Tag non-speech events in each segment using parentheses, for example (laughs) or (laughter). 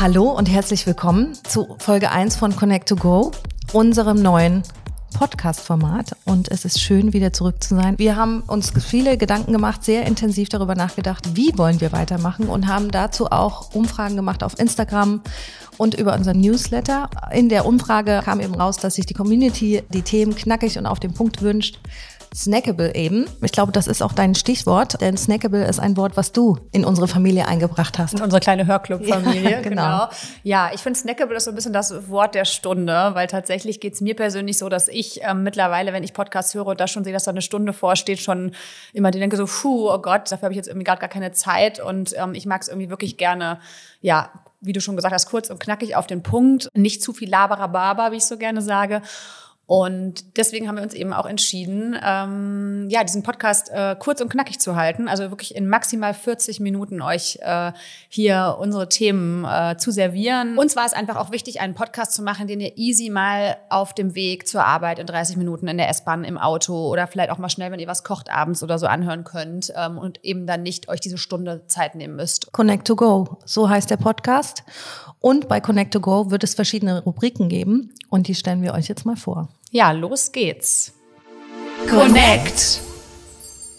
Hallo und herzlich willkommen zu Folge 1 von Connect to Go, unserem neuen Podcast-Format. Und es ist schön, wieder zurück zu sein. Wir haben uns viele Gedanken gemacht, sehr intensiv darüber nachgedacht, wie wollen wir weitermachen und haben dazu auch Umfragen gemacht auf Instagram und über unseren Newsletter. In der Umfrage kam eben raus, dass sich die Community die Themen knackig und auf den Punkt wünscht. Snackable eben. Ich glaube, das ist auch dein Stichwort, denn Snackable ist ein Wort, was du in unsere Familie eingebracht hast. In unsere kleine Hörclub-Familie, ja, (laughs) genau. genau. Ja, ich finde Snackable ist so ein bisschen das Wort der Stunde, weil tatsächlich geht es mir persönlich so, dass ich ähm, mittlerweile, wenn ich Podcasts höre und da schon sehe, dass da eine Stunde vorsteht, schon immer denke so, puh, oh Gott, dafür habe ich jetzt irgendwie gerade gar keine Zeit und ähm, ich mag es irgendwie wirklich gerne, ja, wie du schon gesagt hast, kurz und knackig auf den Punkt, nicht zu viel Laberababa, wie ich so gerne sage. Und deswegen haben wir uns eben auch entschieden, ähm, ja, diesen Podcast äh, kurz und knackig zu halten. Also wirklich in maximal 40 Minuten euch äh, hier unsere Themen äh, zu servieren. Uns war es einfach auch wichtig, einen Podcast zu machen, den ihr easy mal auf dem Weg zur Arbeit in 30 Minuten in der S-Bahn, im Auto oder vielleicht auch mal schnell, wenn ihr was kocht abends oder so anhören könnt ähm, und eben dann nicht euch diese Stunde Zeit nehmen müsst. Connect to Go, so heißt der Podcast. Und bei Connect to Go wird es verschiedene Rubriken geben und die stellen wir euch jetzt mal vor. Ja, los geht's. Connect.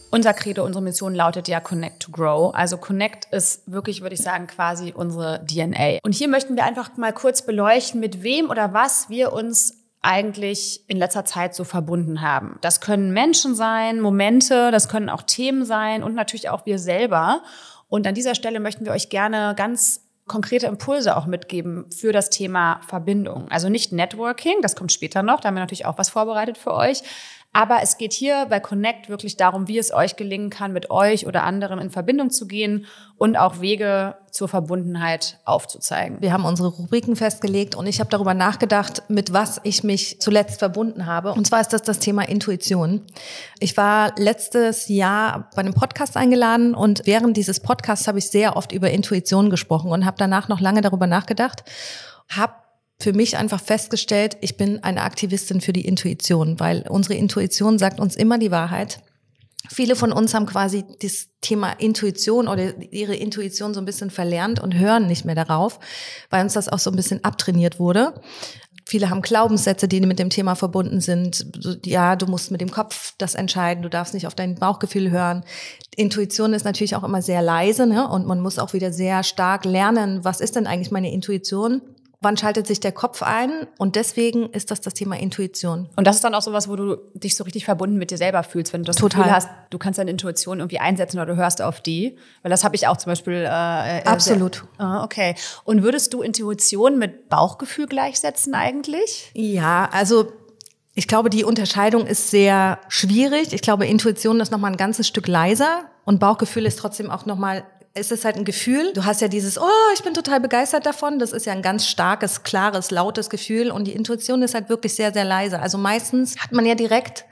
Unser Credo, unsere Mission lautet ja Connect to Grow. Also Connect ist wirklich, würde ich sagen, quasi unsere DNA. Und hier möchten wir einfach mal kurz beleuchten, mit wem oder was wir uns eigentlich in letzter Zeit so verbunden haben. Das können Menschen sein, Momente, das können auch Themen sein und natürlich auch wir selber. Und an dieser Stelle möchten wir euch gerne ganz konkrete Impulse auch mitgeben für das Thema Verbindung. Also nicht Networking, das kommt später noch, da haben wir natürlich auch was vorbereitet für euch. Aber es geht hier bei Connect wirklich darum, wie es euch gelingen kann, mit euch oder anderen in Verbindung zu gehen und auch Wege zur Verbundenheit aufzuzeigen. Wir haben unsere Rubriken festgelegt und ich habe darüber nachgedacht, mit was ich mich zuletzt verbunden habe. Und zwar ist das das Thema Intuition. Ich war letztes Jahr bei einem Podcast eingeladen und während dieses Podcasts habe ich sehr oft über Intuition gesprochen und habe danach noch lange darüber nachgedacht, habe für mich einfach festgestellt, ich bin eine Aktivistin für die Intuition, weil unsere Intuition sagt uns immer die Wahrheit. Viele von uns haben quasi das Thema Intuition oder ihre Intuition so ein bisschen verlernt und hören nicht mehr darauf, weil uns das auch so ein bisschen abtrainiert wurde. Viele haben Glaubenssätze, die mit dem Thema verbunden sind. Ja, du musst mit dem Kopf das entscheiden, du darfst nicht auf dein Bauchgefühl hören. Intuition ist natürlich auch immer sehr leise ne? und man muss auch wieder sehr stark lernen, was ist denn eigentlich meine Intuition? Wann schaltet sich der Kopf ein? Und deswegen ist das das Thema Intuition. Und das ist dann auch sowas, wo du dich so richtig verbunden mit dir selber fühlst, wenn du das Total. Gefühl hast, du kannst deine Intuition irgendwie einsetzen oder du hörst auf die. Weil das habe ich auch zum Beispiel. Äh, äh Absolut. Ah, okay. Und würdest du Intuition mit Bauchgefühl gleichsetzen eigentlich? Ja, also ich glaube, die Unterscheidung ist sehr schwierig. Ich glaube, Intuition ist noch mal ein ganzes Stück leiser und Bauchgefühl ist trotzdem auch noch mal es ist halt ein Gefühl. Du hast ja dieses, oh, ich bin total begeistert davon. Das ist ja ein ganz starkes, klares, lautes Gefühl. Und die Intuition ist halt wirklich sehr, sehr leise. Also meistens hat man ja direkt,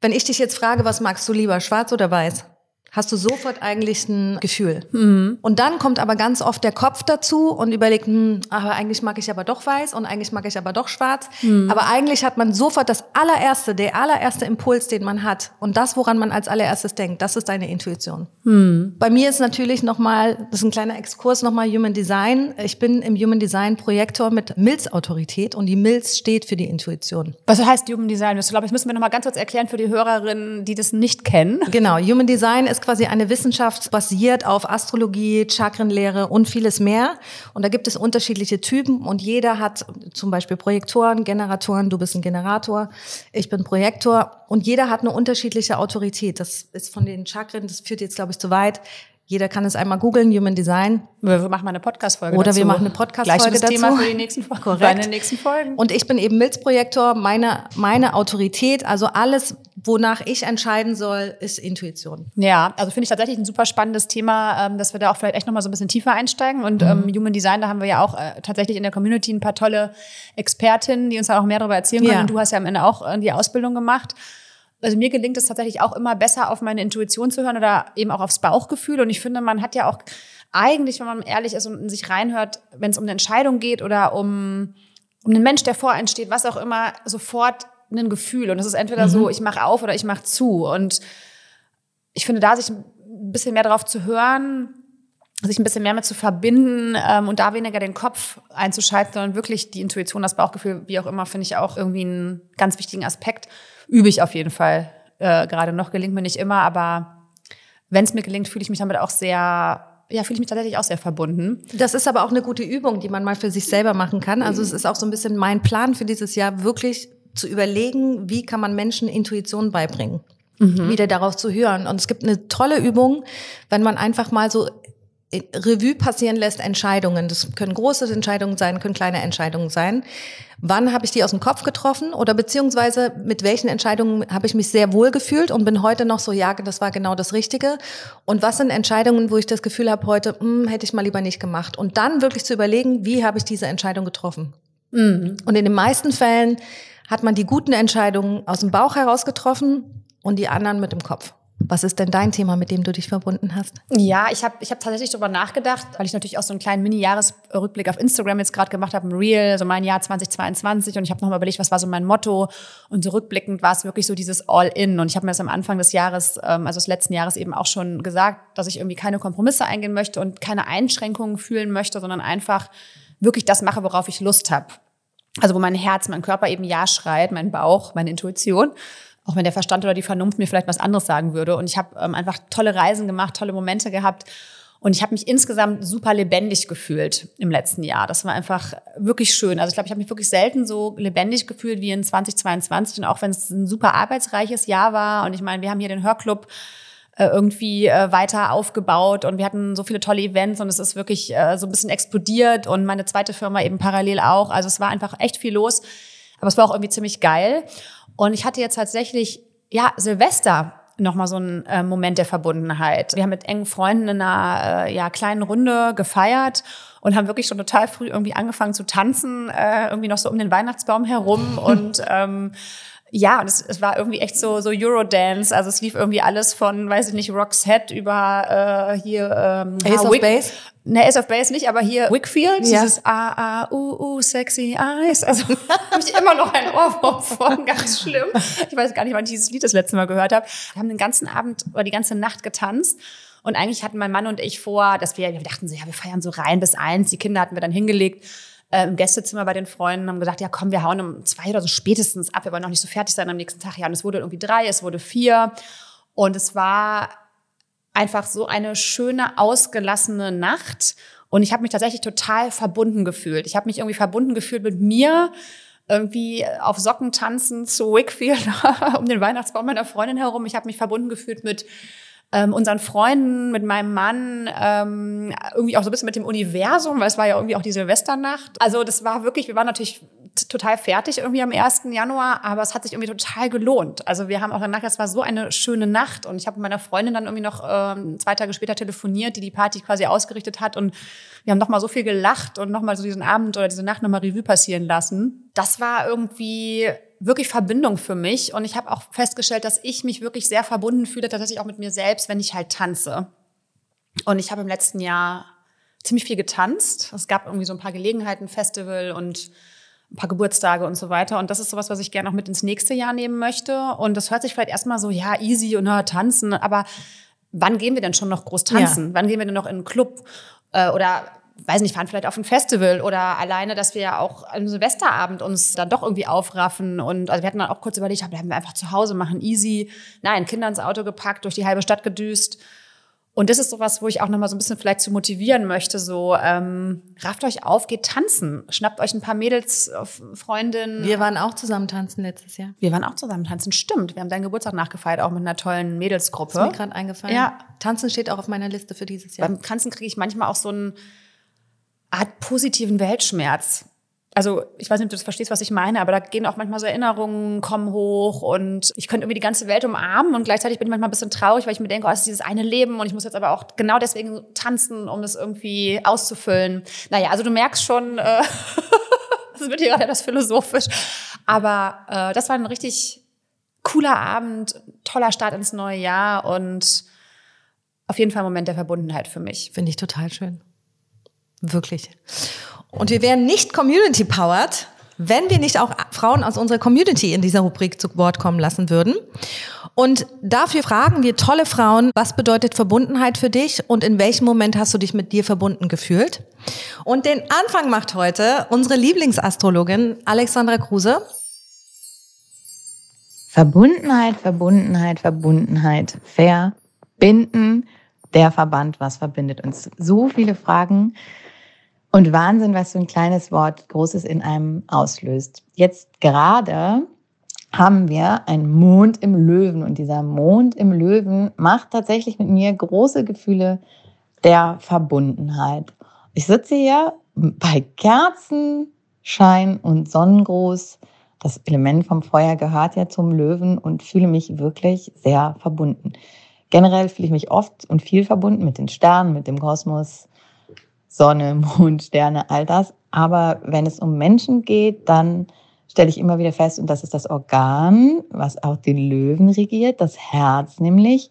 wenn ich dich jetzt frage, was magst du lieber, schwarz oder weiß? Hast du sofort eigentlich ein Gefühl. Mhm. Und dann kommt aber ganz oft der Kopf dazu und überlegt, hm, aber eigentlich mag ich aber doch weiß und eigentlich mag ich aber doch schwarz. Mhm. Aber eigentlich hat man sofort das allererste, der allererste Impuls, den man hat und das, woran man als allererstes denkt, das ist deine Intuition. Mhm. Bei mir ist natürlich nochmal, das ist ein kleiner Exkurs, nochmal Human Design. Ich bin im Human Design Projektor mit Milz-Autorität und die Milz steht für die Intuition. Was heißt Human Design? Ich glaube, das müssen wir nochmal ganz kurz erklären für die Hörerinnen, die das nicht kennen. Genau, Human Design ist quasi eine Wissenschaft basiert auf Astrologie, Chakrenlehre und vieles mehr. Und da gibt es unterschiedliche Typen und jeder hat zum Beispiel Projektoren, Generatoren. Du bist ein Generator, ich bin Projektor und jeder hat eine unterschiedliche Autorität. Das ist von den Chakren, das führt jetzt glaube ich zu weit. Jeder kann es einmal googeln, Human Design. Wir machen mal eine Podcast-Folge Oder dazu. wir machen eine Podcast-Folge dazu. Thema für die nächsten Folgen. Korrekt. den nächsten Folgen. Und ich bin eben Milzprojektor. Meine, meine Autorität, also alles, wonach ich entscheiden soll, ist Intuition. Ja, also finde ich tatsächlich ein super spannendes Thema, ähm, dass wir da auch vielleicht echt nochmal so ein bisschen tiefer einsteigen. Und mhm. ähm, Human Design, da haben wir ja auch äh, tatsächlich in der Community ein paar tolle Expertinnen, die uns da auch mehr darüber erzählen können. Ja. Und du hast ja am Ende auch äh, die Ausbildung gemacht also mir gelingt es tatsächlich auch immer besser, auf meine Intuition zu hören oder eben auch aufs Bauchgefühl. Und ich finde, man hat ja auch eigentlich, wenn man ehrlich ist und in sich reinhört, wenn es um eine Entscheidung geht oder um, um einen Mensch, der vor einen steht, was auch immer, sofort ein Gefühl. Und das ist entweder mhm. so, ich mache auf oder ich mache zu. Und ich finde, da sich ein bisschen mehr darauf zu hören, sich ein bisschen mehr mit zu verbinden ähm, und da weniger den Kopf einzuschalten, sondern wirklich die Intuition, das Bauchgefühl, wie auch immer, finde ich auch irgendwie einen ganz wichtigen Aspekt. Übe ich auf jeden Fall äh, gerade noch. Gelingt mir nicht immer, aber wenn es mir gelingt, fühle ich mich damit auch sehr ja, fühle ich mich tatsächlich auch sehr verbunden. Das ist aber auch eine gute Übung, die man mal für sich selber machen kann. Also es ist auch so ein bisschen mein Plan für dieses Jahr, wirklich zu überlegen, wie kann man Menschen Intuition beibringen. Mhm. Wieder darauf zu hören. Und es gibt eine tolle Übung, wenn man einfach mal so Revue passieren lässt Entscheidungen. Das können große Entscheidungen sein, können kleine Entscheidungen sein. Wann habe ich die aus dem Kopf getroffen oder beziehungsweise mit welchen Entscheidungen habe ich mich sehr wohl gefühlt und bin heute noch so, ja, das war genau das Richtige. Und was sind Entscheidungen, wo ich das Gefühl habe, heute hm, hätte ich mal lieber nicht gemacht. Und dann wirklich zu überlegen, wie habe ich diese Entscheidung getroffen. Mhm. Und in den meisten Fällen hat man die guten Entscheidungen aus dem Bauch heraus getroffen und die anderen mit dem Kopf. Was ist denn dein Thema, mit dem du dich verbunden hast? Ja, ich habe ich hab tatsächlich darüber nachgedacht, weil ich natürlich auch so einen kleinen Mini-Jahresrückblick auf Instagram jetzt gerade gemacht habe, ein Reel, so mein Jahr 2022 und ich habe nochmal überlegt, was war so mein Motto und so rückblickend war es wirklich so dieses All-In und ich habe mir das am Anfang des Jahres, ähm, also des letzten Jahres eben auch schon gesagt, dass ich irgendwie keine Kompromisse eingehen möchte und keine Einschränkungen fühlen möchte, sondern einfach wirklich das mache, worauf ich Lust habe. Also wo mein Herz, mein Körper eben Ja schreit, mein Bauch, meine Intuition auch wenn der Verstand oder die Vernunft mir vielleicht was anderes sagen würde. Und ich habe ähm, einfach tolle Reisen gemacht, tolle Momente gehabt. Und ich habe mich insgesamt super lebendig gefühlt im letzten Jahr. Das war einfach wirklich schön. Also ich glaube, ich habe mich wirklich selten so lebendig gefühlt wie in 2022. Und auch wenn es ein super arbeitsreiches Jahr war. Und ich meine, wir haben hier den Hörclub äh, irgendwie äh, weiter aufgebaut und wir hatten so viele tolle Events und es ist wirklich äh, so ein bisschen explodiert und meine zweite Firma eben parallel auch. Also es war einfach echt viel los. Aber es war auch irgendwie ziemlich geil. Und ich hatte jetzt tatsächlich, ja, Silvester nochmal so ein äh, Moment der Verbundenheit. Wir haben mit engen Freunden in einer äh, ja, kleinen Runde gefeiert und haben wirklich schon total früh irgendwie angefangen zu tanzen, äh, irgendwie noch so um den Weihnachtsbaum herum (laughs) und ähm, ja, und es, es war irgendwie echt so, so Eurodance. Also es lief irgendwie alles von, weiß ich nicht, Roxette über äh, hier ähm, Ace of Base. Ne, Ace of Base nicht, aber hier Wickfield, ja. dieses A, A, U, U, sexy eyes. Also (laughs) habe ich immer noch ein Ohrwurm von, ganz schlimm. Ich weiß gar nicht, wann ich dieses Lied das letzte Mal gehört habe. Wir haben den ganzen Abend oder die ganze Nacht getanzt. Und eigentlich hatten mein Mann und ich vor, dass wir, wir dachten so, ja, wir feiern so rein bis eins. Die Kinder hatten wir dann hingelegt äh, im Gästezimmer bei den Freunden, haben gesagt, ja komm, wir hauen um zwei oder so spätestens ab, wir wollen noch nicht so fertig sein am nächsten Tag. Ja, und es wurde irgendwie drei, es wurde vier. Und es war einfach so eine schöne, ausgelassene Nacht. Und ich habe mich tatsächlich total verbunden gefühlt. Ich habe mich irgendwie verbunden gefühlt mit mir, irgendwie auf Socken tanzen zu Wickfield (laughs) um den Weihnachtsbaum meiner Freundin herum. Ich habe mich verbunden gefühlt mit ähm, unseren Freunden, mit meinem Mann, ähm, irgendwie auch so ein bisschen mit dem Universum, weil es war ja irgendwie auch die Silvesternacht. Also das war wirklich, wir waren natürlich total fertig irgendwie am 1. Januar, aber es hat sich irgendwie total gelohnt. Also wir haben auch danach, es war so eine schöne Nacht und ich habe mit meiner Freundin dann irgendwie noch ähm, zwei Tage später telefoniert, die die Party quasi ausgerichtet hat und wir haben noch mal so viel gelacht und noch mal so diesen Abend oder diese Nacht noch mal Revue passieren lassen. Das war irgendwie wirklich Verbindung für mich. Und ich habe auch festgestellt, dass ich mich wirklich sehr verbunden fühle, tatsächlich auch mit mir selbst, wenn ich halt tanze. Und ich habe im letzten Jahr ziemlich viel getanzt. Es gab irgendwie so ein paar Gelegenheiten, Festival und ein paar Geburtstage und so weiter. Und das ist sowas, was ich gerne auch mit ins nächste Jahr nehmen möchte. Und das hört sich vielleicht erstmal so, ja, easy und na, tanzen. Aber wann gehen wir denn schon noch groß tanzen? Ja. Wann gehen wir denn noch in einen Club? Äh, oder weiß nicht, fahren vielleicht auf ein Festival oder alleine, dass wir ja auch am Silvesterabend uns dann doch irgendwie aufraffen und also wir hatten dann auch kurz überlegt, bleiben wir einfach zu Hause, machen easy. Nein, Kinder ins Auto gepackt, durch die halbe Stadt gedüst. Und das ist sowas, wo ich auch nochmal so ein bisschen vielleicht zu motivieren möchte, so ähm, rafft euch auf, geht tanzen, schnappt euch ein paar Mädels, äh, Freundinnen. Wir waren auch zusammen tanzen letztes Jahr. Wir waren auch zusammen tanzen, stimmt. Wir haben deinen Geburtstag nachgefeiert, auch mit einer tollen Mädelsgruppe. Das ist mir gerade eingefallen. Ja. Tanzen steht auch auf meiner Liste für dieses Jahr. Beim Tanzen kriege ich manchmal auch so ein Art positiven Weltschmerz. Also ich weiß nicht, ob du das verstehst, was ich meine, aber da gehen auch manchmal so Erinnerungen, kommen hoch und ich könnte irgendwie die ganze Welt umarmen und gleichzeitig bin ich manchmal ein bisschen traurig, weil ich mir denke, oh, es ist dieses eine Leben und ich muss jetzt aber auch genau deswegen tanzen, um das irgendwie auszufüllen. Naja, also du merkst schon, äh, (laughs) das wird hier gerade etwas philosophisch, aber äh, das war ein richtig cooler Abend, toller Start ins neue Jahr und auf jeden Fall ein Moment der Verbundenheit für mich. Finde ich total schön. Wirklich. Und wir wären nicht community-powered, wenn wir nicht auch Frauen aus unserer Community in dieser Rubrik zu Wort kommen lassen würden. Und dafür fragen wir tolle Frauen, was bedeutet Verbundenheit für dich und in welchem Moment hast du dich mit dir verbunden gefühlt? Und den Anfang macht heute unsere Lieblingsastrologin Alexandra Kruse. Verbundenheit, Verbundenheit, Verbundenheit, verbinden, der Verband, was verbindet uns? So viele Fragen und Wahnsinn, was so ein kleines Wort Großes in einem auslöst. Jetzt gerade haben wir einen Mond im Löwen und dieser Mond im Löwen macht tatsächlich mit mir große Gefühle der Verbundenheit. Ich sitze hier bei Kerzenschein und Sonnengruß. Das Element vom Feuer gehört ja zum Löwen und fühle mich wirklich sehr verbunden. Generell fühle ich mich oft und viel verbunden mit den Sternen, mit dem Kosmos, Sonne, Mond, Sterne, all das. Aber wenn es um Menschen geht, dann stelle ich immer wieder fest, und das ist das Organ, was auch den Löwen regiert, das Herz nämlich,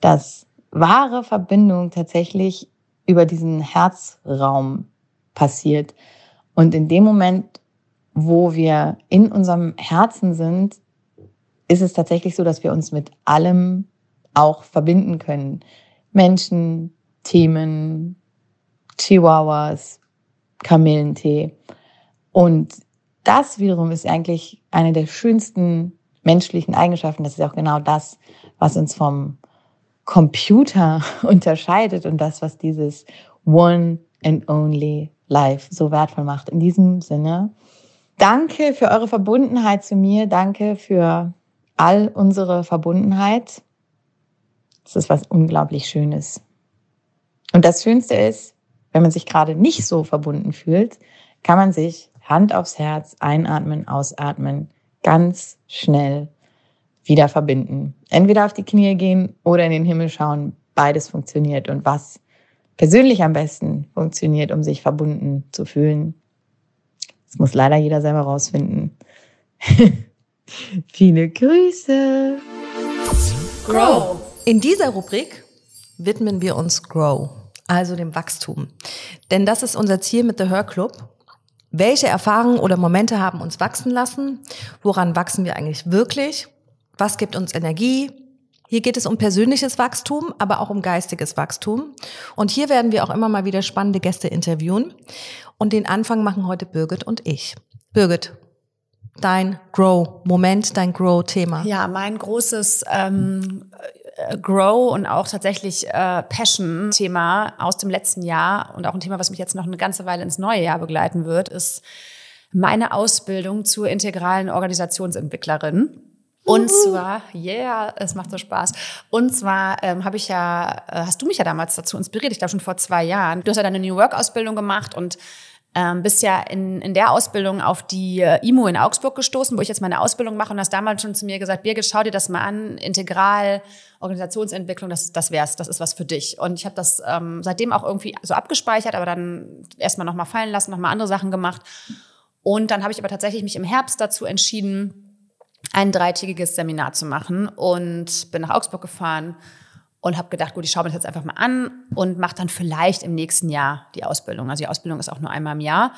dass wahre Verbindung tatsächlich über diesen Herzraum passiert. Und in dem Moment, wo wir in unserem Herzen sind, ist es tatsächlich so, dass wir uns mit allem auch verbinden können. Menschen, Themen, Chihuahuas, Kamillentee. Und das wiederum ist eigentlich eine der schönsten menschlichen Eigenschaften. Das ist auch genau das, was uns vom Computer (laughs) unterscheidet und das, was dieses One and Only Life so wertvoll macht. In diesem Sinne, danke für eure Verbundenheit zu mir. Danke für all unsere Verbundenheit. Das ist was unglaublich Schönes. Und das Schönste ist, wenn man sich gerade nicht so verbunden fühlt, kann man sich Hand aufs Herz, einatmen, ausatmen, ganz schnell wieder verbinden. Entweder auf die Knie gehen oder in den Himmel schauen. Beides funktioniert. Und was persönlich am besten funktioniert, um sich verbunden zu fühlen, das muss leider jeder selber rausfinden. (laughs) Viele Grüße. Grow. In dieser Rubrik widmen wir uns Grow, also dem Wachstum. Denn das ist unser Ziel mit The Her Club. Welche Erfahrungen oder Momente haben uns wachsen lassen? Woran wachsen wir eigentlich wirklich? Was gibt uns Energie? Hier geht es um persönliches Wachstum, aber auch um geistiges Wachstum. Und hier werden wir auch immer mal wieder spannende Gäste interviewen. Und den Anfang machen heute Birgit und ich. Birgit, dein Grow-Moment, dein Grow-Thema? Ja, mein großes ähm, Grow und auch tatsächlich äh, Passion-Thema aus dem letzten Jahr und auch ein Thema, was mich jetzt noch eine ganze Weile ins neue Jahr begleiten wird, ist meine Ausbildung zur integralen Organisationsentwicklerin. Und zwar, yeah, es macht so Spaß. Und zwar ähm, habe ich ja, äh, hast du mich ja damals dazu inspiriert, ich glaube schon vor zwei Jahren. Du hast ja deine New Work-Ausbildung gemacht und ähm, bist ja in, in der Ausbildung auf die äh, IMO in Augsburg gestoßen, wo ich jetzt meine Ausbildung mache und hast damals schon zu mir gesagt, Birgit, schau dir das mal an, integral, Organisationsentwicklung, das, das wär's, das ist was für dich. Und ich habe das ähm, seitdem auch irgendwie so abgespeichert, aber dann erstmal nochmal fallen lassen, nochmal andere Sachen gemacht. Und dann habe ich aber tatsächlich mich im Herbst dazu entschieden, ein dreitägiges Seminar zu machen und bin nach Augsburg gefahren und habe gedacht, gut, ich schaue mir das jetzt einfach mal an und mache dann vielleicht im nächsten Jahr die Ausbildung. Also die Ausbildung ist auch nur einmal im Jahr.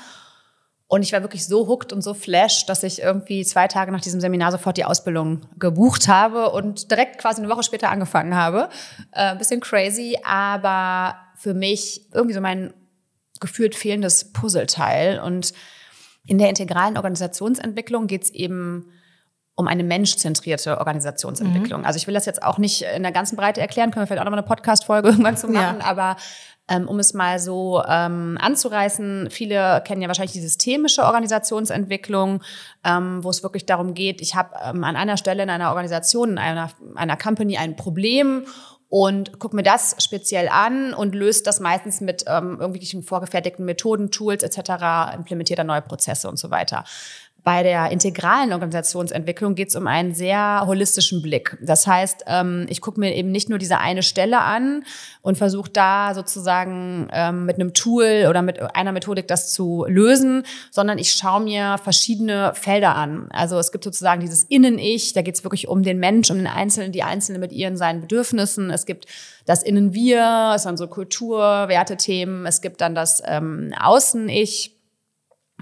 Und ich war wirklich so hooked und so flash, dass ich irgendwie zwei Tage nach diesem Seminar sofort die Ausbildung gebucht habe und direkt quasi eine Woche später angefangen habe. Äh, bisschen crazy, aber für mich irgendwie so mein gefühlt fehlendes Puzzleteil. Und in der integralen Organisationsentwicklung geht es eben um eine menschzentrierte Organisationsentwicklung. Mhm. Also ich will das jetzt auch nicht in der ganzen Breite erklären, können wir vielleicht auch noch mal eine Podcast-Folge (laughs) irgendwann zu machen, ja. aber ähm, um es mal so ähm, anzureißen, viele kennen ja wahrscheinlich die systemische Organisationsentwicklung, ähm, wo es wirklich darum geht, ich habe ähm, an einer Stelle in einer Organisation, in einer, einer Company ein Problem und gucke mir das speziell an und löst das meistens mit ähm, irgendwelchen vorgefertigten Methoden, Tools etc., implementiert dann neue Prozesse und so weiter. Bei der integralen Organisationsentwicklung geht es um einen sehr holistischen Blick. Das heißt, ähm, ich gucke mir eben nicht nur diese eine Stelle an und versuche da sozusagen ähm, mit einem Tool oder mit einer Methodik das zu lösen, sondern ich schaue mir verschiedene Felder an. Also es gibt sozusagen dieses Innen-Ich, da geht es wirklich um den Mensch, um den Einzelnen, die Einzelne mit ihren seinen Bedürfnissen. Es gibt das Innen-Wir, es sind so Kultur, Wertethemen. Es gibt dann das ähm, Außen-Ich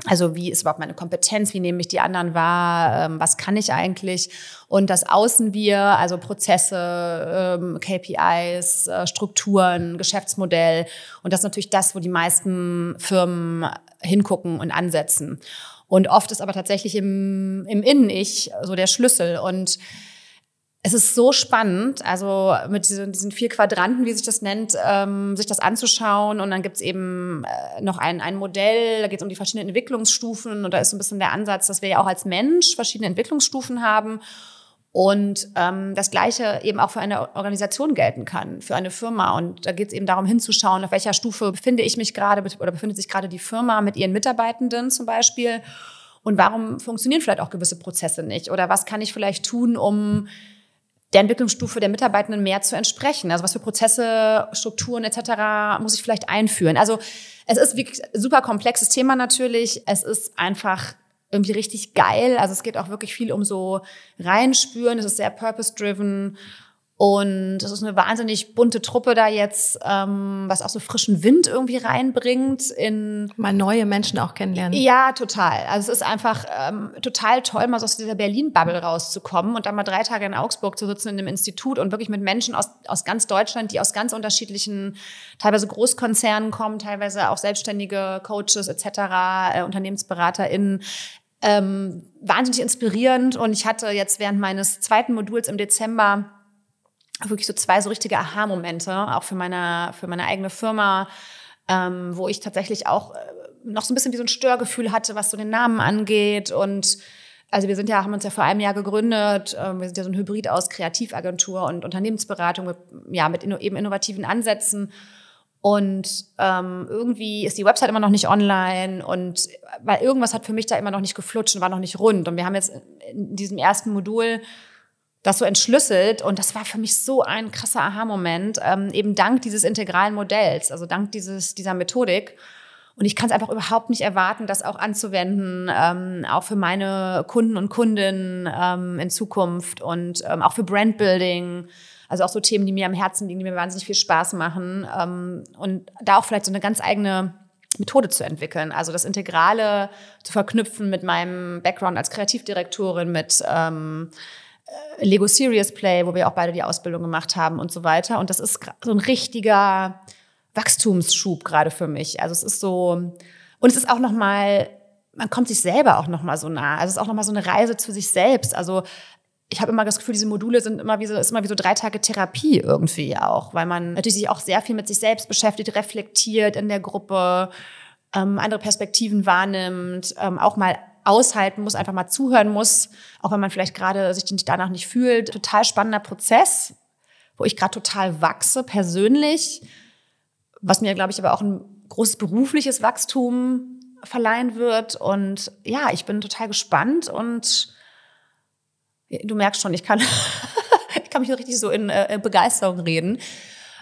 Also wie ist überhaupt meine Kompetenz? Wie nehme ich die anderen wahr? Ähm, was kann ich eigentlich? Und das Außen wir, also Prozesse, ähm, KPIs, äh, Strukturen, Geschäftsmodell. Und das ist natürlich das, wo die meisten Firmen hingucken und ansetzen. Und oft ist aber tatsächlich im, im Innen-Ich so der Schlüssel. Und es ist so spannend, also mit diesen, diesen vier Quadranten, wie sich das nennt, ähm, sich das anzuschauen. Und dann gibt's eben äh, noch ein, ein Modell, da geht es um die verschiedenen Entwicklungsstufen. Und da ist so ein bisschen der Ansatz, dass wir ja auch als Mensch verschiedene Entwicklungsstufen haben. Und ähm, das Gleiche eben auch für eine Organisation gelten kann, für eine Firma. Und da geht es eben darum hinzuschauen, auf welcher Stufe befinde ich mich gerade oder befindet sich gerade die Firma mit ihren Mitarbeitenden zum Beispiel. Und warum funktionieren vielleicht auch gewisse Prozesse nicht? Oder was kann ich vielleicht tun, um der Entwicklungsstufe der Mitarbeitenden mehr zu entsprechen. Also was für Prozesse, Strukturen etc. muss ich vielleicht einführen. Also es ist wirklich super komplexes Thema natürlich. Es ist einfach irgendwie richtig geil. Also es geht auch wirklich viel um so reinspüren. Es ist sehr purpose-driven und es ist eine wahnsinnig bunte Truppe da jetzt, ähm, was auch so frischen Wind irgendwie reinbringt in mal neue Menschen auch kennenlernen. Ja, total. Also es ist einfach ähm, total toll, mal so aus dieser Berlin-Bubble rauszukommen und dann mal drei Tage in Augsburg zu sitzen in einem Institut und wirklich mit Menschen aus, aus ganz Deutschland, die aus ganz unterschiedlichen, teilweise Großkonzernen kommen, teilweise auch selbstständige Coaches etc., äh, UnternehmensberaterInnen, ähm, wahnsinnig inspirierend. Und ich hatte jetzt während meines zweiten Moduls im Dezember wirklich so zwei so richtige Aha-Momente, auch für meine, für meine eigene Firma, ähm, wo ich tatsächlich auch äh, noch so ein bisschen wie so ein Störgefühl hatte, was so den Namen angeht. Und also wir sind ja, haben uns ja vor einem Jahr gegründet. Ähm, wir sind ja so ein Hybrid aus Kreativagentur und Unternehmensberatung mit, ja, mit eben innovativen Ansätzen. Und ähm, irgendwie ist die Website immer noch nicht online und weil irgendwas hat für mich da immer noch nicht geflutscht und war noch nicht rund. Und wir haben jetzt in diesem ersten Modul das so entschlüsselt. Und das war für mich so ein krasser Aha-Moment, ähm, eben dank dieses integralen Modells, also dank dieses, dieser Methodik. Und ich kann es einfach überhaupt nicht erwarten, das auch anzuwenden, ähm, auch für meine Kunden und Kundinnen ähm, in Zukunft und ähm, auch für Brandbuilding. Also auch so Themen, die mir am Herzen liegen, die mir wahnsinnig viel Spaß machen. Ähm, und da auch vielleicht so eine ganz eigene Methode zu entwickeln. Also das Integrale zu verknüpfen mit meinem Background als Kreativdirektorin, mit ähm, äh, Lego Serious Play, wo wir auch beide die Ausbildung gemacht haben und so weiter. Und das ist so ein richtiger Wachstumsschub gerade für mich. Also es ist so, und es ist auch nochmal, man kommt sich selber auch nochmal so nah. Also es ist auch nochmal so eine Reise zu sich selbst. Also ich habe immer das Gefühl, diese Module sind immer wie so, ist immer wie so drei Tage Therapie irgendwie auch, weil man natürlich sich auch sehr viel mit sich selbst beschäftigt, reflektiert in der Gruppe, ähm, andere Perspektiven wahrnimmt, ähm, auch mal aushalten muss, einfach mal zuhören muss, auch wenn man vielleicht gerade sich danach nicht fühlt. Total spannender Prozess, wo ich gerade total wachse persönlich, was mir, glaube ich, aber auch ein großes berufliches Wachstum verleihen wird. Und ja, ich bin total gespannt und du merkst schon, ich kann, (laughs) ich kann mich richtig so in äh, Begeisterung reden.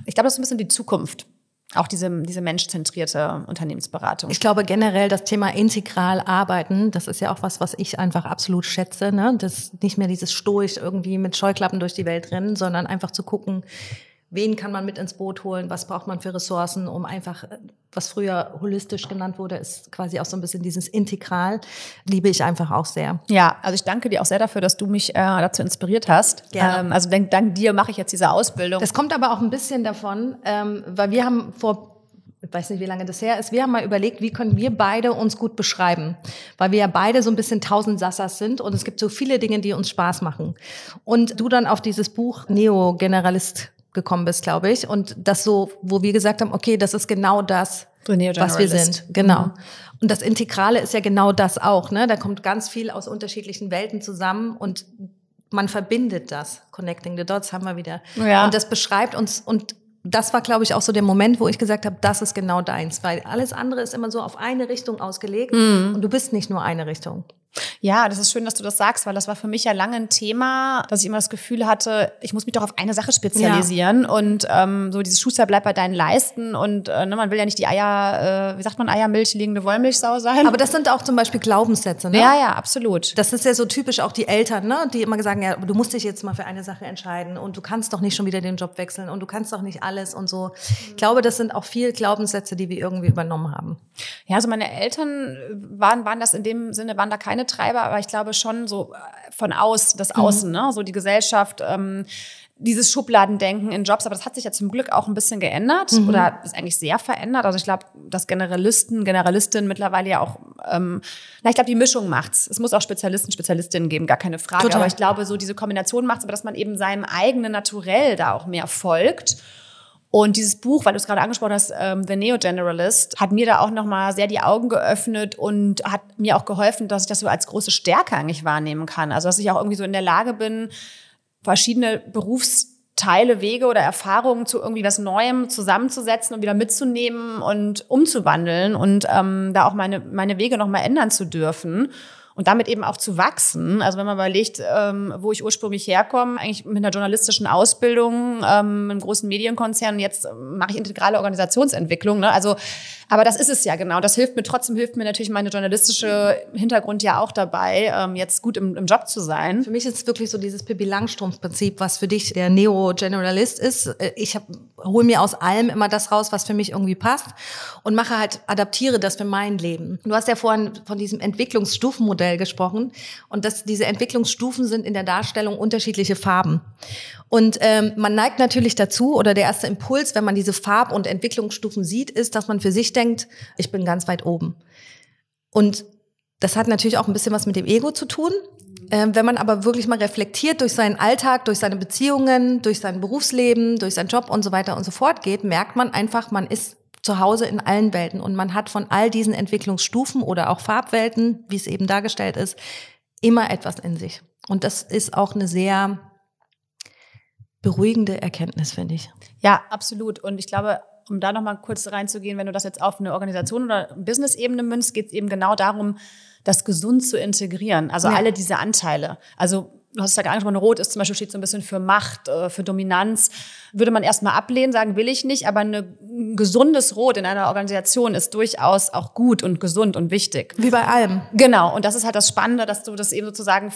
Ich glaube, das ist ein bisschen die Zukunft auch diese, diese menschzentrierte Unternehmensberatung. Ich glaube generell das Thema integral arbeiten, das ist ja auch was, was ich einfach absolut schätze. Ne? Das nicht mehr dieses stoisch irgendwie mit Scheuklappen durch die Welt rennen, sondern einfach zu gucken, wen kann man mit ins Boot holen, was braucht man für Ressourcen, um einfach, was früher holistisch genannt wurde, ist quasi auch so ein bisschen dieses Integral, liebe ich einfach auch sehr. Ja, also ich danke dir auch sehr dafür, dass du mich äh, dazu inspiriert hast. Gerne. Ähm, also dank, dank dir mache ich jetzt diese Ausbildung. Es kommt aber auch ein bisschen davon, ähm, weil wir haben vor ich weiß nicht, wie lange das her ist, wir haben mal überlegt, wie können wir beide uns gut beschreiben, weil wir ja beide so ein bisschen tausend Sassas sind und es gibt so viele Dinge, die uns Spaß machen. Und du dann auf dieses Buch Neo Generalist gekommen bist, glaube ich. Und das so, wo wir gesagt haben, okay, das ist genau das, was wir sind. Genau. Mhm. Und das Integrale ist ja genau das auch. Ne? Da kommt ganz viel aus unterschiedlichen Welten zusammen und man verbindet das. Connecting the Dots haben wir wieder. Ja. Und das beschreibt uns und das war, glaube ich, auch so der Moment, wo ich gesagt habe, das ist genau deins, weil alles andere ist immer so auf eine Richtung ausgelegt mhm. und du bist nicht nur eine Richtung. Ja, das ist schön, dass du das sagst, weil das war für mich ja lange ein Thema, dass ich immer das Gefühl hatte, ich muss mich doch auf eine Sache spezialisieren ja. und ähm, so dieses Schuster bleibt bei deinen Leisten und äh, ne, man will ja nicht die Eier, äh, wie sagt man, Eiermilch liegende Wollmilchsau sein. Aber das sind auch zum Beispiel Glaubenssätze, ne? Ja, ja, absolut. Das ist ja so typisch auch die Eltern, ne, die immer sagen, ja, du musst dich jetzt mal für eine Sache entscheiden und du kannst doch nicht schon wieder den Job wechseln und du kannst doch nicht alles und so. Ich glaube, das sind auch viel Glaubenssätze, die wir irgendwie übernommen haben. Ja, also meine Eltern waren, waren das in dem Sinne, waren da keine Treiber, aber ich glaube schon so äh, von aus, das mhm. Außen, mhm. ne? so die Gesellschaft, ähm, dieses Schubladendenken in Jobs, aber das hat sich ja zum Glück auch ein bisschen geändert mhm. oder ist eigentlich sehr verändert. Also ich glaube, dass Generalisten, Generalistinnen mittlerweile ja auch, ähm, na, ich glaube, die Mischung macht's. Es muss auch Spezialisten, Spezialistinnen geben, gar keine Frage. Total. Aber ich glaube, so diese Kombination macht's, aber dass man eben seinem eigenen Naturell da auch mehr folgt und dieses Buch, weil du es gerade angesprochen hast, ähm, The Neo Generalist, hat mir da auch nochmal sehr die Augen geöffnet und hat mir auch geholfen, dass ich das so als große Stärke eigentlich wahrnehmen kann. Also dass ich auch irgendwie so in der Lage bin, verschiedene Berufsteile, Wege oder Erfahrungen zu irgendwie was Neuem zusammenzusetzen und wieder mitzunehmen und umzuwandeln und ähm, da auch meine, meine Wege nochmal ändern zu dürfen und damit eben auch zu wachsen. Also wenn man überlegt, ähm, wo ich ursprünglich herkomme, eigentlich mit einer journalistischen Ausbildung, ähm, einem großen Medienkonzern, jetzt mache ich integrale Organisationsentwicklung. Ne? Also, aber das ist es ja genau. Das hilft mir trotzdem, hilft mir natürlich meine journalistische Hintergrund ja auch dabei, ähm, jetzt gut im, im Job zu sein. Für mich ist es wirklich so dieses Pippi Langstrumpf-Prinzip, was für dich der Neo-Generalist ist. Äh, ich hole mir aus allem immer das raus, was für mich irgendwie passt und mache halt, adaptiere das für mein Leben. Du hast ja vorhin von diesem Entwicklungsstufenmodell Modell gesprochen und dass diese Entwicklungsstufen sind in der Darstellung unterschiedliche Farben. Und ähm, man neigt natürlich dazu, oder der erste Impuls, wenn man diese Farb- und Entwicklungsstufen sieht, ist, dass man für sich denkt, ich bin ganz weit oben. Und das hat natürlich auch ein bisschen was mit dem Ego zu tun. Ähm, wenn man aber wirklich mal reflektiert durch seinen Alltag, durch seine Beziehungen, durch sein Berufsleben, durch seinen Job und so weiter und so fort geht, merkt man einfach, man ist zu Hause in allen Welten. Und man hat von all diesen Entwicklungsstufen oder auch Farbwelten, wie es eben dargestellt ist, immer etwas in sich. Und das ist auch eine sehr beruhigende Erkenntnis, finde ich. Ja, absolut. Und ich glaube, um da nochmal kurz reinzugehen, wenn du das jetzt auf eine Organisation oder Business-Ebene münzt, geht es eben genau darum, das gesund zu integrieren. Also ja. alle diese Anteile. Also du hast es ja gar angesprochen, Rot ist zum Beispiel steht so ein bisschen für Macht, äh, für Dominanz. Würde man erstmal ablehnen, sagen will ich nicht, aber ein gesundes Rot in einer Organisation ist durchaus auch gut und gesund und wichtig. Wie bei allem. Genau. Und das ist halt das Spannende, dass du das eben sozusagen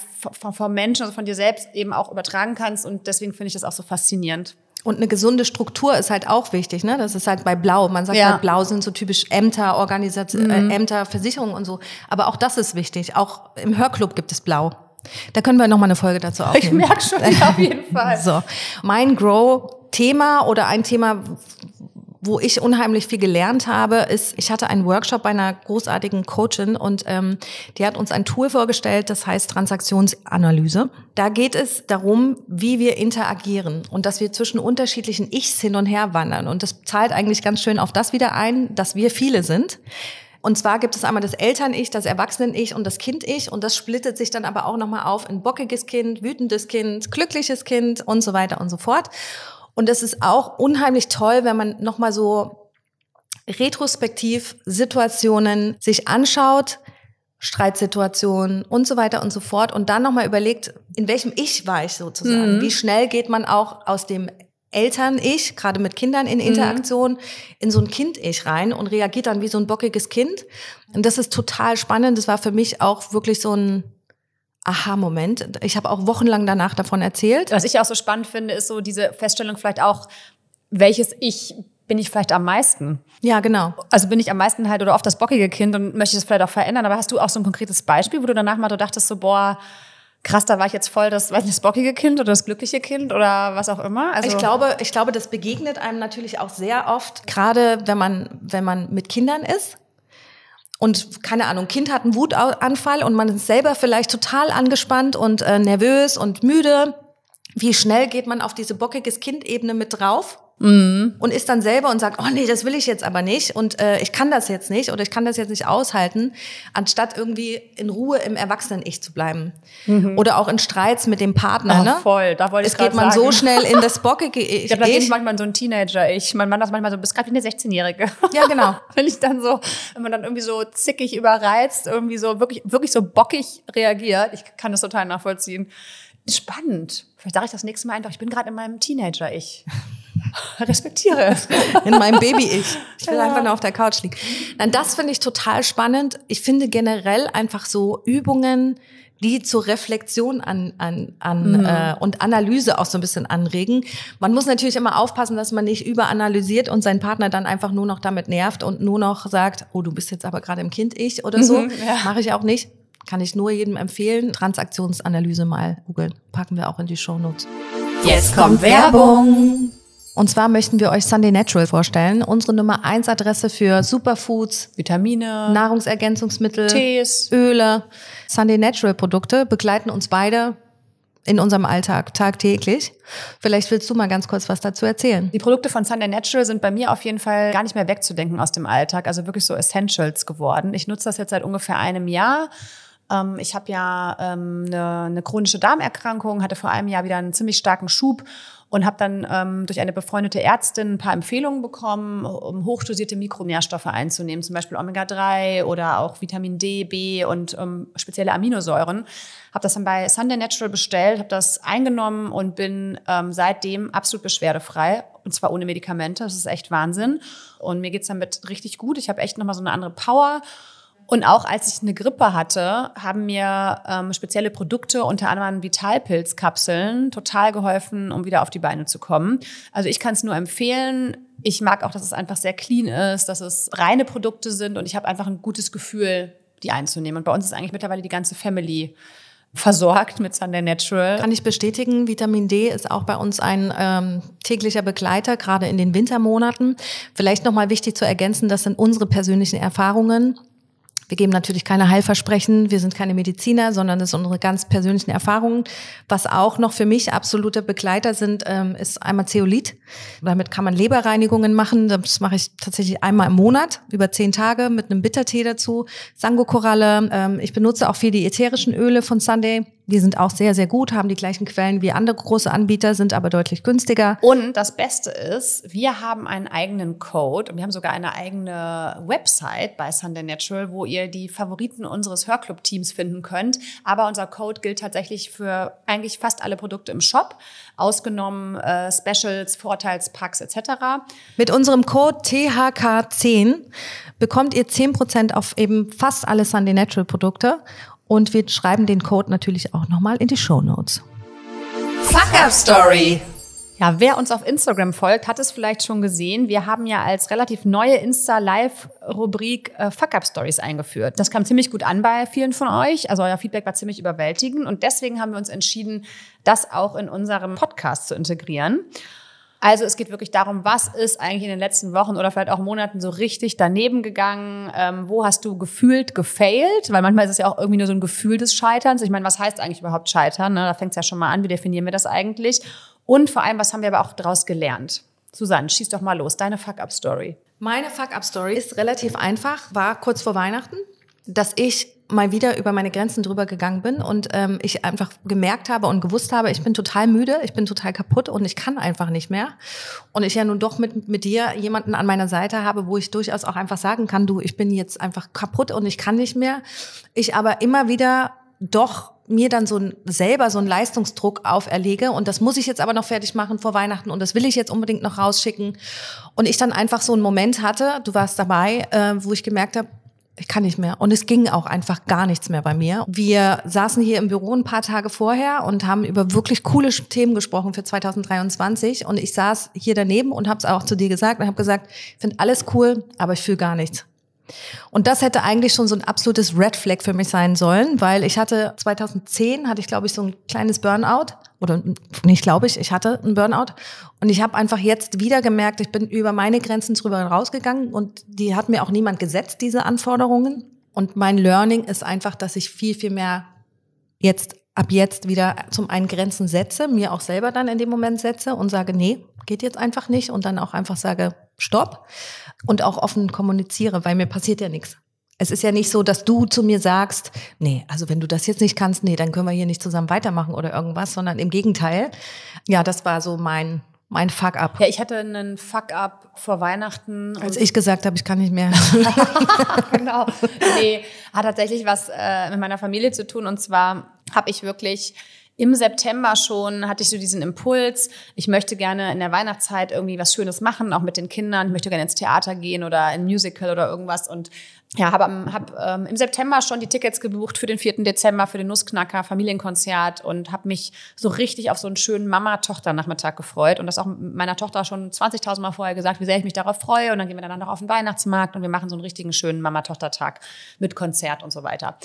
vom Menschen, also von dir selbst eben auch übertragen kannst. Und deswegen finde ich das auch so faszinierend. Und eine gesunde Struktur ist halt auch wichtig, ne? Das ist halt bei Blau. Man sagt ja. halt, Blau sind so typisch Ämter, Organisation, mhm. äh, Ämter, Versicherungen und so. Aber auch das ist wichtig. Auch im Hörclub gibt es Blau. Da können wir noch mal eine Folge dazu aufnehmen. Ich merke schon, auf jeden (laughs) Fall. so, mein Grow-Thema oder ein Thema, wo ich unheimlich viel gelernt habe, ist, ich hatte einen Workshop bei einer großartigen Coachin und ähm, die hat uns ein Tool vorgestellt, das heißt Transaktionsanalyse. Da geht es darum, wie wir interagieren und dass wir zwischen unterschiedlichen Ichs hin und her wandern. Und das zahlt eigentlich ganz schön auf das wieder ein, dass wir viele sind. Und zwar gibt es einmal das Eltern-Ich, das Erwachsenen-Ich und das Kind-Ich. Und das splittet sich dann aber auch nochmal auf in bockiges Kind, wütendes Kind, glückliches Kind und so weiter und so fort. Und es ist auch unheimlich toll, wenn man nochmal so retrospektiv Situationen sich anschaut, Streitsituationen und so weiter und so fort und dann nochmal überlegt, in welchem Ich war ich sozusagen? Mhm. Wie schnell geht man auch aus dem Eltern-Ich, gerade mit Kindern in Interaktion, mhm. in so ein Kind-Ich rein und reagiert dann wie so ein bockiges Kind. Und das ist total spannend. Das war für mich auch wirklich so ein Aha-Moment. Ich habe auch wochenlang danach davon erzählt. Was ich auch so spannend finde, ist so diese Feststellung vielleicht auch, welches Ich bin ich vielleicht am meisten? Ja, genau. Also bin ich am meisten halt oder oft das bockige Kind und möchte das vielleicht auch verändern. Aber hast du auch so ein konkretes Beispiel, wo du danach mal du dachtest so, boah, krass, da war ich jetzt voll das, weiß nicht, das bockige Kind oder das glückliche Kind oder was auch immer. Also ich glaube, ich glaube, das begegnet einem natürlich auch sehr oft, gerade wenn man, wenn man mit Kindern ist. Und keine Ahnung, Kind hat einen Wutanfall und man ist selber vielleicht total angespannt und äh, nervös und müde. Wie schnell geht man auf diese bockiges Kind-Ebene mit drauf? Mhm. und ist dann selber und sagt, oh nee, das will ich jetzt aber nicht und äh, ich kann das jetzt nicht oder ich kann das jetzt nicht aushalten, anstatt irgendwie in Ruhe im Erwachsenen-Ich zu bleiben. Mhm. Oder auch in Streits mit dem Partner. Ach, ne? Voll, da wollte ich Es geht man sagen. so schnell in das (laughs) bockige Ich. Ich glaube, da bin ich manchmal so ein Teenager-Ich. Mein Mann ist manchmal so, bist gerade wie eine 16-Jährige. Ja, genau. (laughs) wenn ich dann so, wenn man dann irgendwie so zickig überreizt, irgendwie so wirklich, wirklich so bockig reagiert. Ich kann das total nachvollziehen. Spannend. Vielleicht sage ich das nächste Mal einfach, ich bin gerade in meinem Teenager-Ich. (laughs) Respektiere es. (laughs) In meinem Baby-Ich. Ich will ja. einfach nur auf der Couch liegen. Dann das finde ich total spannend. Ich finde generell einfach so Übungen, die zur Reflexion an, an, an mhm. äh, und Analyse auch so ein bisschen anregen. Man muss natürlich immer aufpassen, dass man nicht überanalysiert und seinen Partner dann einfach nur noch damit nervt und nur noch sagt, oh, du bist jetzt aber gerade im Kind-Ich oder so. Mhm, ja. Mache ich auch nicht. Kann ich nur jedem empfehlen. Transaktionsanalyse mal googeln. Packen wir auch in die Show Notes. Jetzt kommt Werbung. Und zwar möchten wir euch Sunday Natural vorstellen. Unsere Nummer eins Adresse für Superfoods, Vitamine, Nahrungsergänzungsmittel, Tees, Öle. Sunday Natural Produkte begleiten uns beide in unserem Alltag tagtäglich. Vielleicht willst du mal ganz kurz was dazu erzählen. Die Produkte von Sunday Natural sind bei mir auf jeden Fall gar nicht mehr wegzudenken aus dem Alltag, also wirklich so Essentials geworden. Ich nutze das jetzt seit ungefähr einem Jahr ähm, ich habe ja ähm, eine, eine chronische Darmerkrankung, hatte vor einem Jahr wieder einen ziemlich starken Schub und habe dann ähm, durch eine befreundete Ärztin ein paar Empfehlungen bekommen, um hochdosierte Mikronährstoffe einzunehmen, zum Beispiel Omega-3 oder auch Vitamin D, B und ähm, spezielle Aminosäuren. Habe das dann bei Sunday Natural bestellt, habe das eingenommen und bin ähm, seitdem absolut beschwerdefrei und zwar ohne Medikamente. Das ist echt Wahnsinn und mir geht's damit richtig gut. Ich habe echt nochmal so eine andere Power und auch als ich eine Grippe hatte, haben mir ähm, spezielle Produkte, unter anderem Vitalpilzkapseln, total geholfen, um wieder auf die Beine zu kommen. Also ich kann es nur empfehlen. Ich mag auch, dass es einfach sehr clean ist, dass es reine Produkte sind und ich habe einfach ein gutes Gefühl, die einzunehmen. Und bei uns ist eigentlich mittlerweile die ganze Family versorgt mit Sunday Natural. Kann ich bestätigen, Vitamin D ist auch bei uns ein ähm, täglicher Begleiter, gerade in den Wintermonaten. Vielleicht nochmal wichtig zu ergänzen, das sind unsere persönlichen Erfahrungen. Wir geben natürlich keine Heilversprechen, wir sind keine Mediziner, sondern das sind unsere ganz persönlichen Erfahrungen. Was auch noch für mich absolute Begleiter sind, ähm, ist einmal Zeolit. Damit kann man Leberreinigungen machen. Das mache ich tatsächlich einmal im Monat, über zehn Tage mit einem Bittertee dazu. Sangokoralle. Ähm, ich benutze auch viel die ätherischen Öle von Sunday. Die sind auch sehr, sehr gut, haben die gleichen Quellen wie andere große Anbieter, sind aber deutlich günstiger. Und das Beste ist, wir haben einen eigenen Code und wir haben sogar eine eigene Website bei Sunday Natural, wo ihr die Favoriten unseres Hörclub-Teams finden könnt. Aber unser Code gilt tatsächlich für eigentlich fast alle Produkte im Shop, ausgenommen äh, Specials, Vorteilspacks etc. Mit unserem Code THK10 bekommt ihr 10% auf eben fast alle Sunday Natural Produkte und wir schreiben den Code natürlich auch nochmal in die Show Notes. Fuck Up Story. Ja, wer uns auf Instagram folgt, hat es vielleicht schon gesehen. Wir haben ja als relativ neue Insta-Live-Rubrik äh, Fuck-Up-Stories eingeführt. Das kam ziemlich gut an bei vielen von euch. Also euer Feedback war ziemlich überwältigend. Und deswegen haben wir uns entschieden, das auch in unserem Podcast zu integrieren. Also es geht wirklich darum, was ist eigentlich in den letzten Wochen oder vielleicht auch Monaten so richtig daneben gegangen? Ähm, wo hast du gefühlt gefailt? Weil manchmal ist es ja auch irgendwie nur so ein Gefühl des Scheiterns. Ich meine, was heißt eigentlich überhaupt Scheitern? Ne? Da fängt es ja schon mal an. Wie definieren wir das eigentlich? Und vor allem, was haben wir aber auch daraus gelernt? Susanne, schieß doch mal los. Deine Fuck-Up-Story. Meine Fuck-Up-Story ist relativ einfach. War kurz vor Weihnachten, dass ich mal wieder über meine Grenzen drüber gegangen bin und ähm, ich einfach gemerkt habe und gewusst habe, ich bin total müde, ich bin total kaputt und ich kann einfach nicht mehr. Und ich ja nun doch mit, mit dir jemanden an meiner Seite habe, wo ich durchaus auch einfach sagen kann, du, ich bin jetzt einfach kaputt und ich kann nicht mehr. Ich aber immer wieder doch mir dann so ein, selber so einen Leistungsdruck auferlege und das muss ich jetzt aber noch fertig machen vor Weihnachten und das will ich jetzt unbedingt noch rausschicken und ich dann einfach so einen Moment hatte, du warst dabei, äh, wo ich gemerkt habe, ich kann nicht mehr. Und es ging auch einfach gar nichts mehr bei mir. Wir saßen hier im Büro ein paar Tage vorher und haben über wirklich coole Themen gesprochen für 2023. Und ich saß hier daneben und habe es auch zu dir gesagt und habe gesagt, ich finde alles cool, aber ich fühle gar nichts. Und das hätte eigentlich schon so ein absolutes Red Flag für mich sein sollen, weil ich hatte 2010 hatte ich glaube ich so ein kleines Burnout. Oder nicht glaube ich, ich hatte einen Burnout. Und ich habe einfach jetzt wieder gemerkt, ich bin über meine Grenzen drüber rausgegangen und die hat mir auch niemand gesetzt diese Anforderungen. Und mein Learning ist einfach, dass ich viel viel mehr jetzt ab jetzt wieder zum einen Grenzen setze, mir auch selber dann in dem Moment setze und sage, nee, geht jetzt einfach nicht und dann auch einfach sage, stopp und auch offen kommuniziere, weil mir passiert ja nichts. Es ist ja nicht so, dass du zu mir sagst, nee, also wenn du das jetzt nicht kannst, nee, dann können wir hier nicht zusammen weitermachen oder irgendwas, sondern im Gegenteil. Ja, das war so mein mein Fuck-up. Ja, ich hatte einen Fuck-up vor Weihnachten. Als ich gesagt habe, ich kann nicht mehr. (laughs) genau. Nee, hat tatsächlich was äh, mit meiner Familie zu tun. Und zwar habe ich wirklich im September schon hatte ich so diesen Impuls, ich möchte gerne in der Weihnachtszeit irgendwie was Schönes machen, auch mit den Kindern. Ich möchte gerne ins Theater gehen oder ein Musical oder irgendwas. Und ja, habe hab, ähm, im September schon die Tickets gebucht für den 4. Dezember, für den Nussknacker, Familienkonzert und habe mich so richtig auf so einen schönen Mama-Tochter-Nachmittag gefreut. Und das auch meiner Tochter schon 20.000 Mal vorher gesagt, wie sehr ich mich darauf freue. Und dann gehen wir dann noch auf den Weihnachtsmarkt und wir machen so einen richtigen schönen Mama-Tochter-Tag mit Konzert und so weiter.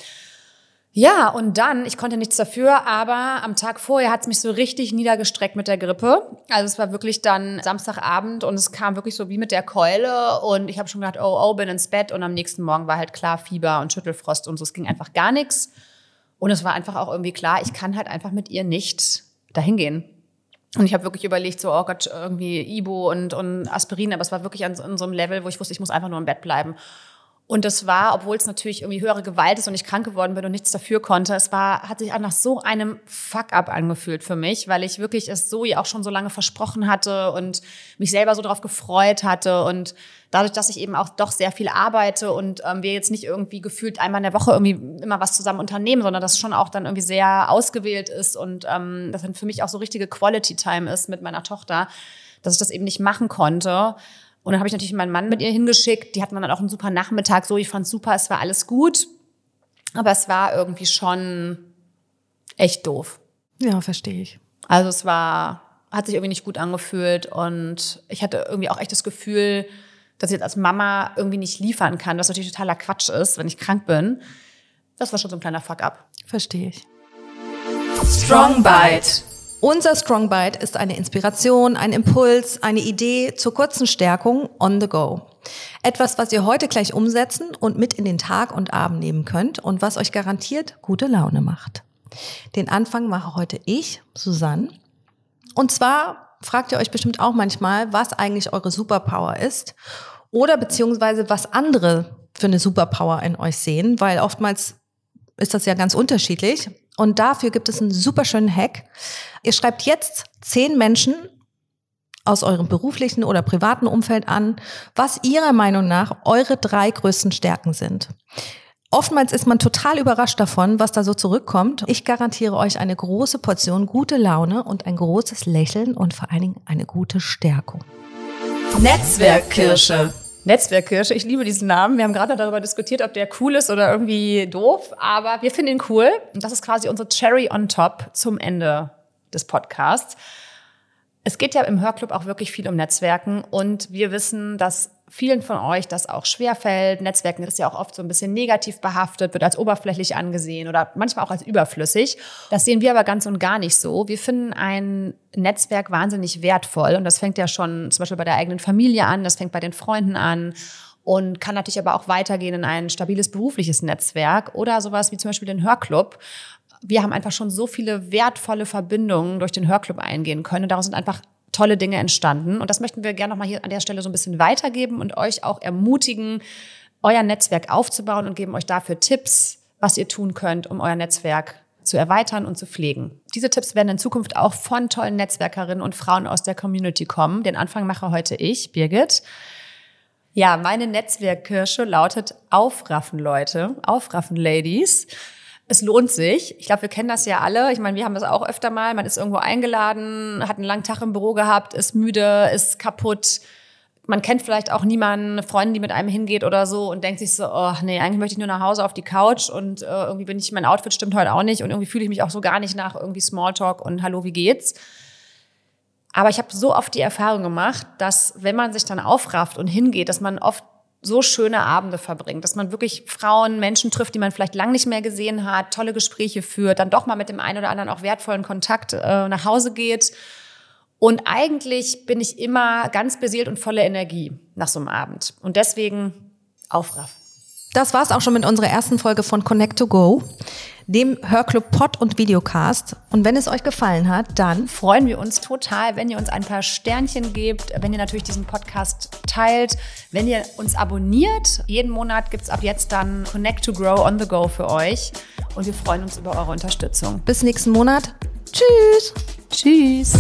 Ja, und dann, ich konnte nichts dafür, aber am Tag vorher hat es mich so richtig niedergestreckt mit der Grippe. Also es war wirklich dann Samstagabend und es kam wirklich so wie mit der Keule und ich habe schon gedacht, oh, oh, bin ins Bett und am nächsten Morgen war halt klar Fieber und Schüttelfrost und so. Es ging einfach gar nichts. Und es war einfach auch irgendwie klar, ich kann halt einfach mit ihr nicht dahin gehen. Und ich habe wirklich überlegt, so, oh Gott, irgendwie Ibo und, und Aspirin, aber es war wirklich an, an so einem Level, wo ich wusste, ich muss einfach nur im Bett bleiben. Und das war, obwohl es natürlich irgendwie höhere Gewalt ist und ich krank geworden bin und nichts dafür konnte, es war, hat sich nach so einem Fuck-up angefühlt für mich, weil ich wirklich es so auch schon so lange versprochen hatte und mich selber so darauf gefreut hatte. Und dadurch, dass ich eben auch doch sehr viel arbeite und ähm, wir jetzt nicht irgendwie gefühlt einmal in der Woche irgendwie immer was zusammen unternehmen, sondern das schon auch dann irgendwie sehr ausgewählt ist und ähm, das dann für mich auch so richtige Quality Time ist mit meiner Tochter, dass ich das eben nicht machen konnte und dann habe ich natürlich meinen Mann mit ihr hingeschickt. Die hatten dann auch einen super Nachmittag. So, ich fand super, es war alles gut. Aber es war irgendwie schon echt doof. Ja, verstehe ich. Also es war, hat sich irgendwie nicht gut angefühlt und ich hatte irgendwie auch echt das Gefühl, dass ich jetzt als Mama irgendwie nicht liefern kann, was natürlich totaler Quatsch ist, wenn ich krank bin. Das war schon so ein kleiner Fuck-up. Verstehe ich. Strong Bite. Unser Strong Bite ist eine Inspiration, ein Impuls, eine Idee zur kurzen Stärkung on the go. Etwas, was ihr heute gleich umsetzen und mit in den Tag und Abend nehmen könnt und was euch garantiert gute Laune macht. Den Anfang mache heute ich, Susanne. Und zwar fragt ihr euch bestimmt auch manchmal, was eigentlich eure Superpower ist oder beziehungsweise was andere für eine Superpower in euch sehen, weil oftmals ist das ja ganz unterschiedlich. Und dafür gibt es einen super schönen Hack. Ihr schreibt jetzt zehn Menschen aus eurem beruflichen oder privaten Umfeld an, was ihrer Meinung nach eure drei größten Stärken sind. Oftmals ist man total überrascht davon, was da so zurückkommt. Ich garantiere euch eine große Portion gute Laune und ein großes Lächeln und vor allen Dingen eine gute Stärkung. Netzwerkkirsche. Netzwerkkirsche. Ich liebe diesen Namen. Wir haben gerade darüber diskutiert, ob der cool ist oder irgendwie doof, aber wir finden ihn cool. Und das ist quasi unsere Cherry on top zum Ende des Podcasts. Es geht ja im Hörclub auch wirklich viel um Netzwerken und wir wissen, dass vielen von euch das auch schwerfällt. Netzwerken ist ja auch oft so ein bisschen negativ behaftet, wird als oberflächlich angesehen oder manchmal auch als überflüssig. Das sehen wir aber ganz und gar nicht so. Wir finden ein Netzwerk wahnsinnig wertvoll und das fängt ja schon zum Beispiel bei der eigenen Familie an, das fängt bei den Freunden an und kann natürlich aber auch weitergehen in ein stabiles berufliches Netzwerk oder sowas wie zum Beispiel den Hörclub. Wir haben einfach schon so viele wertvolle Verbindungen durch den Hörclub eingehen können. Daraus sind einfach tolle Dinge entstanden. Und das möchten wir gerne nochmal hier an der Stelle so ein bisschen weitergeben und euch auch ermutigen, euer Netzwerk aufzubauen und geben euch dafür Tipps, was ihr tun könnt, um euer Netzwerk zu erweitern und zu pflegen. Diese Tipps werden in Zukunft auch von tollen Netzwerkerinnen und Frauen aus der Community kommen. Den Anfang mache heute ich, Birgit. Ja, meine Netzwerkkirsche lautet Aufraffen, Leute. Aufraffen, Ladies es lohnt sich. Ich glaube, wir kennen das ja alle. Ich meine, wir haben das auch öfter mal. Man ist irgendwo eingeladen, hat einen langen Tag im Büro gehabt, ist müde, ist kaputt. Man kennt vielleicht auch niemanden, eine Freundin, die mit einem hingeht oder so und denkt sich so, oh nee, eigentlich möchte ich nur nach Hause auf die Couch und äh, irgendwie bin ich, mein Outfit stimmt heute auch nicht und irgendwie fühle ich mich auch so gar nicht nach irgendwie Smalltalk und Hallo, wie geht's? Aber ich habe so oft die Erfahrung gemacht, dass wenn man sich dann aufrafft und hingeht, dass man oft so schöne Abende verbringt, dass man wirklich Frauen, Menschen trifft, die man vielleicht lang nicht mehr gesehen hat, tolle Gespräche führt, dann doch mal mit dem einen oder anderen auch wertvollen Kontakt äh, nach Hause geht. Und eigentlich bin ich immer ganz beseelt und voller Energie nach so einem Abend. Und deswegen aufraff. Das war's auch schon mit unserer ersten Folge von Connect to Go. Dem Hörclub Pod und Videocast. Und wenn es euch gefallen hat, dann freuen wir uns total, wenn ihr uns ein paar Sternchen gebt, wenn ihr natürlich diesen Podcast teilt, wenn ihr uns abonniert. Jeden Monat gibt es ab jetzt dann Connect to Grow on the Go für euch. Und wir freuen uns über eure Unterstützung. Bis nächsten Monat. Tschüss. Tschüss.